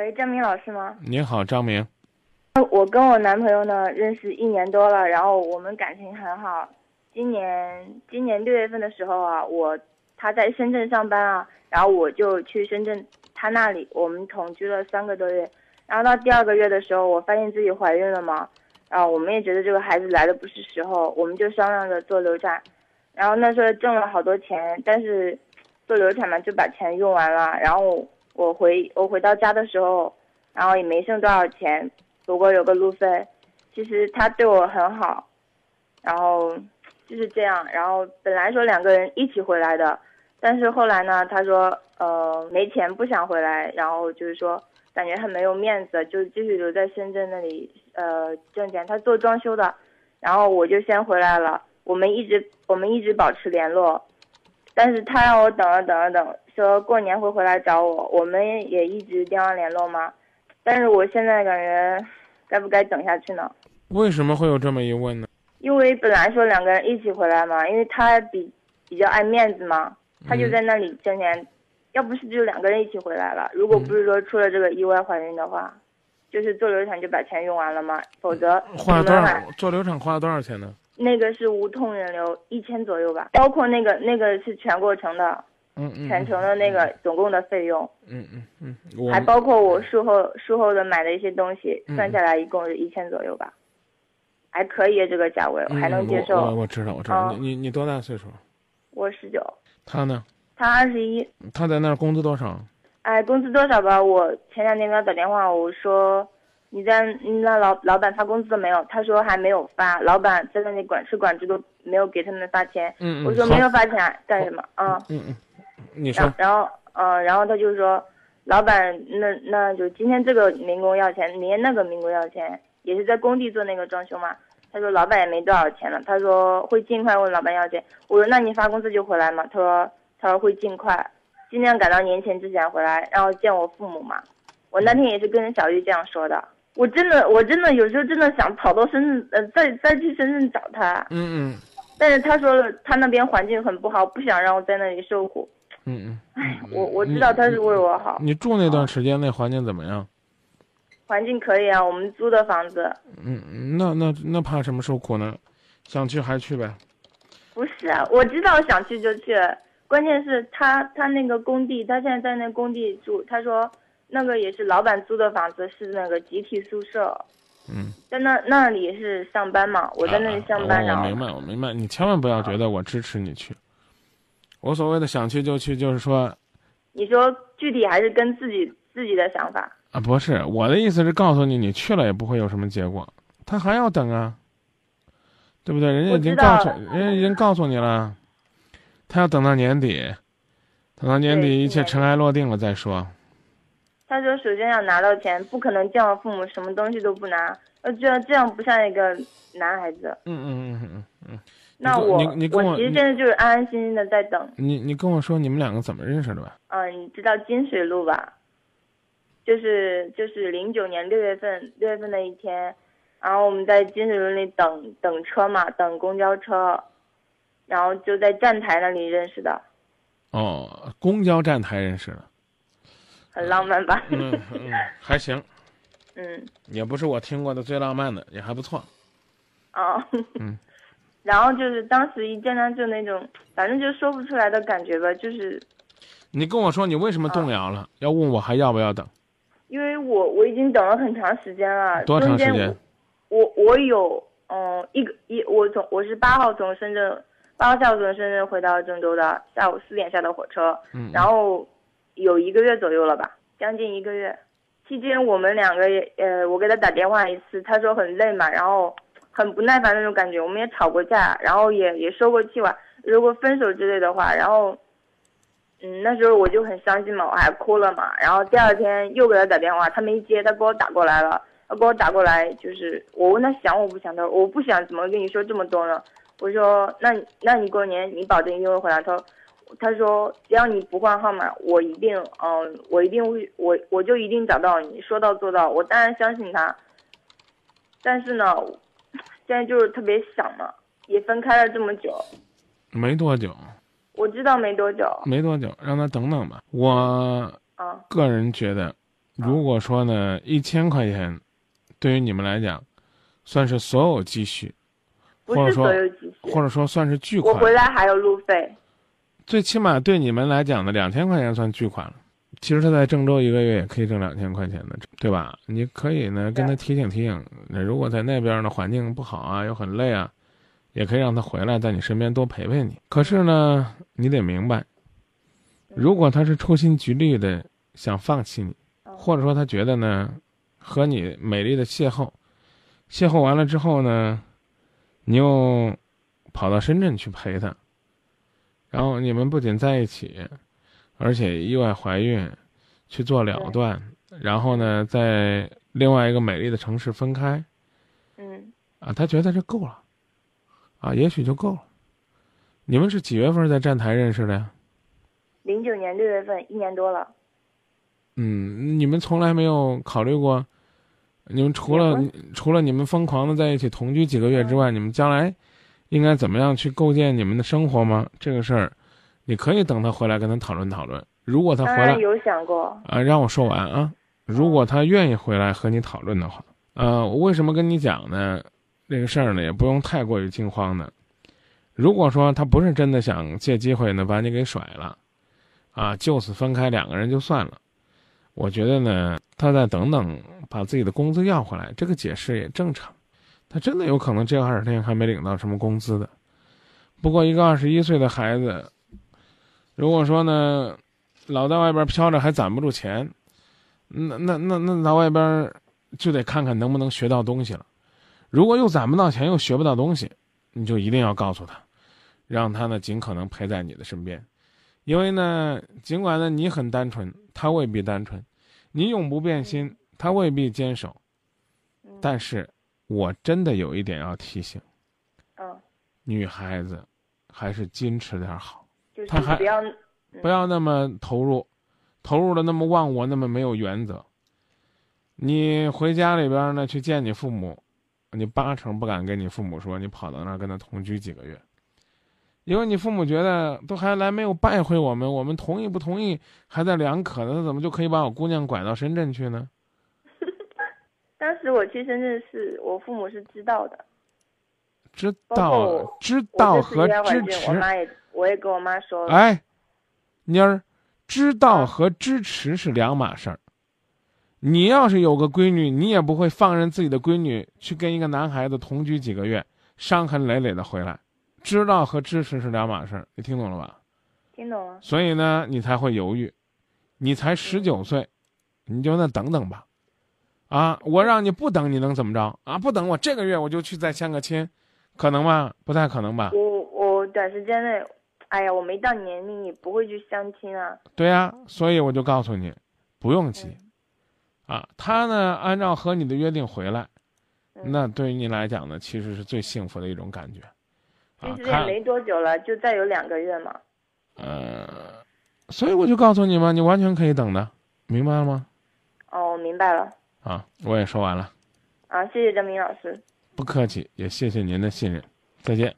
喂，张明老师吗？您好，张明。我跟我男朋友呢认识一年多了，然后我们感情很好。今年今年六月份的时候啊，我他在深圳上班啊，然后我就去深圳他那里，我们同居了三个多月。然后到第二个月的时候，我发现自己怀孕了嘛，然后我们也觉得这个孩子来的不是时候，我们就商量着做流产。然后那时候挣了好多钱，但是做流产嘛就把钱用完了。然后我回我回到家的时候，然后也没剩多少钱，不过有个路费。其实他对我很好，然后就是这样。然后本来说两个人一起回来的，但是后来呢，他说呃没钱不想回来，然后就是说感觉很没有面子，就继续留在深圳那里呃挣钱。他做装修的，然后我就先回来了。我们一直我们一直保持联络，但是他让我等了等了等，说过年会回来找我，我们也一直电话联络嘛。但是我现在感觉，该不该等下去呢？为什么会有这么一问呢？因为本来说两个人一起回来嘛，因为他比比较爱面子嘛，他就在那里挣钱。要不是就两个人一起回来了，如果不是说出了这个意外怀孕的话，就是做流产就把钱用完了嘛，否则花了多少？做流产花了多少钱呢？那个是无痛人流一千左右吧，包括那个那个是全过程的，嗯嗯，全程的那个总共的费用，嗯嗯嗯，还包括我术后术后的买的一些东西，算下来一共是一千左右吧，还可以这个价位，我还能接受。我我知道我知道，你你你多大岁数？我十九。他呢？他二十一。他在那儿工资多少？哎，工资多少吧？我前两天给他打电话，我说。你在那老老板发工资了没有？他说还没有发，老板在那里管吃管住都没有给他们发钱。嗯我说没有发钱干什么啊？嗯嗯，你说。然后嗯，然后他就说，老板那那就今天这个民工要钱，明天那个民工要钱，也是在工地做那个装修嘛。他说老板也没多少钱了，他说会尽快问老板要钱。我说那你发工资就回来嘛。他说他说会尽快，尽量赶到年前之前回来，然后见我父母嘛。我那天也是跟小玉这样说的。我真的，我真的有时候真的想跑到深圳，呃，再再去深圳找他。嗯嗯。但是他说了，他那边环境很不好，不想让我在那里受苦。嗯嗯。哎，我我知道他是为我好。你住那段时间，那环境怎么样？环境可以啊，我们租的房子。嗯，那那那怕什么受苦呢？想去还去呗。不是啊，我知道想去就去，关键是他他那个工地，他现在在那工地住，他说。那个也是老板租的房子，是那个集体宿舍。嗯，在那那里是上班嘛？我在那里上班。我明白，我明白。你千万不要觉得我支持你去。我所谓的想去就去，就是说。你说具体还是跟自己自己的想法啊？不是，我的意思是告诉你，你去了也不会有什么结果，他还要等啊，对不对？人家已经告诉，人家已经告诉你了，他要等到年底，等到年底一切尘埃落定了再说。他说：“首先要拿到钱，不可能见我父母，什么东西都不拿。呃，这样这样不像一个男孩子。”嗯嗯嗯嗯嗯。那我我我其实现在就是安安心心的在等。你你跟我说你们两个怎么认识的吧？嗯，你知道金水路吧？就是就是零九年六月份六月份的一天，然后我们在金水路那里等等车嘛，等公交车，然后就在站台那里认识的。哦，公交站台认识的。很浪漫吧？嗯嗯，还行。嗯，也不是我听过的最浪漫的，也还不错。哦。嗯。然后就是当时一见他就那种，反正就说不出来的感觉吧，就是。你跟我说你为什么动摇了？要问我还要不要等？因为我我已经等了很长时间了。多长时间？我我有嗯一个一我从我是八号从深圳八号下午从深圳回到郑州的，下午四点下的火车。嗯。然后。有一个月左右了吧，将近一个月。期间我们两个也，呃，我给他打电话一次，他说很累嘛，然后很不耐烦那种感觉。我们也吵过架，然后也也说过气话，如果分手之类的话。然后，嗯，那时候我就很伤心嘛，我还哭了嘛。然后第二天又给他打电话，他没接，他给我打过来了。他给我打过来，就是我问他想我不想，他说我不想，怎么跟你说这么多呢？我说那那你过年你保证一定会回来？他说。他说：“只要你不换号码，我一定，嗯，我一定会，我我就一定找到你，说到做到。我当然相信他。但是呢，现在就是特别想嘛，也分开了这么久，没多久。我知道没多久，没多久，让他等等吧。我，啊，个人觉得，如果说呢，一千块钱，对于你们来讲，算是所有积蓄，不或者说是所有积蓄，或者说算是巨款我款，回来还有路费。最起码对你们来讲的两千块钱算巨款了。其实他在郑州一个月也可以挣两千块钱的，对吧？你可以呢跟他提醒提醒，那如果在那边呢环境不好啊，又很累啊，也可以让他回来，在你身边多陪陪你。可是呢，你得明白，如果他是处心积虑的想放弃你，哦或者说他觉得呢和你美丽的邂逅，邂逅完了之后呢，你又跑到深圳去陪他，然后你们不仅在一起，而且意外怀孕，去做了断，然后呢，在另外一个美丽的城市分开嗯，啊，他觉得这够了，啊，也许就够了。你们是几月份在站台认识的呀？零九年六月份，一年多了。嗯，你们从来没有考虑过，你们除了除了你们疯狂的在一起同居几个月之外，你们将来应该怎么样去构建你们的生活吗？这个事儿，你可以等他回来跟他讨论讨论。如果他回来有想过，啊，让我说完啊。如果他愿意回来和你讨论的话，呃，我为什么跟你讲呢？这个事儿呢，也不用太过于惊慌的。如果说他不是真的想借机会呢把你给甩了，啊，就此分开两个人就算了，我觉得呢，他再等等把自己的工资要回来，这个解释也正常。他真的有可能这二十天还没领到什么工资的。不过一个二十一岁的孩子，如果说呢，老在外边飘着还攒不住钱，那那那那在外边就得看看能不能学到东西了。如果又攒不到钱又学不到东西，你就一定要告诉他，让他呢尽可能陪在你的身边，因为呢，尽管呢你很单纯，他未必单纯；你永不变心，他未必坚守。嗯但是，我真的有一点要提醒嗯，女孩子，还是矜持点好，就是他还不要，不要那么投入，投入的那么忘我，那么没有原则。你回家里边呢去见你父母，你八成不敢跟你父母说你跑到那儿跟他同居几个月，因为你父母觉得都还来没有拜会我们，我们同意不同意还在两可呢，他怎么就可以把我姑娘拐到深圳去呢？当时我去深圳市，我父母是知道的。知道知道和支持，妈也，我也跟我妈说了。哎，妮儿，知道啊和支持是两码事儿。你要是有个闺女，你也不会放任自己的闺女去跟一个男孩子同居几个月，伤痕累累的回来。知道和支持是两码事儿，你听懂了吧？听懂了？所以呢，你才会犹豫。你才十九岁，你就那等等吧。啊，我让你不等，你能怎么着？啊，不等我这个月我就去再相个亲，可能吗？不太可能吧？我我短时间内，哎呀，我没到年龄，也不会去相亲啊。对呀、所以我就告诉你，不用急。嗯啊，他呢按照和你的约定回来，嗯那对于你来讲呢，其实是最幸福的一种感觉。啊其，实也，没多久了，就再有两个月嘛。呃，所以我就告诉你嘛，你完全可以等的，明白了吗？哦，我明白了。啊，我也说完了，啊，谢谢张明老师。不客气，也谢谢您的信任，再见。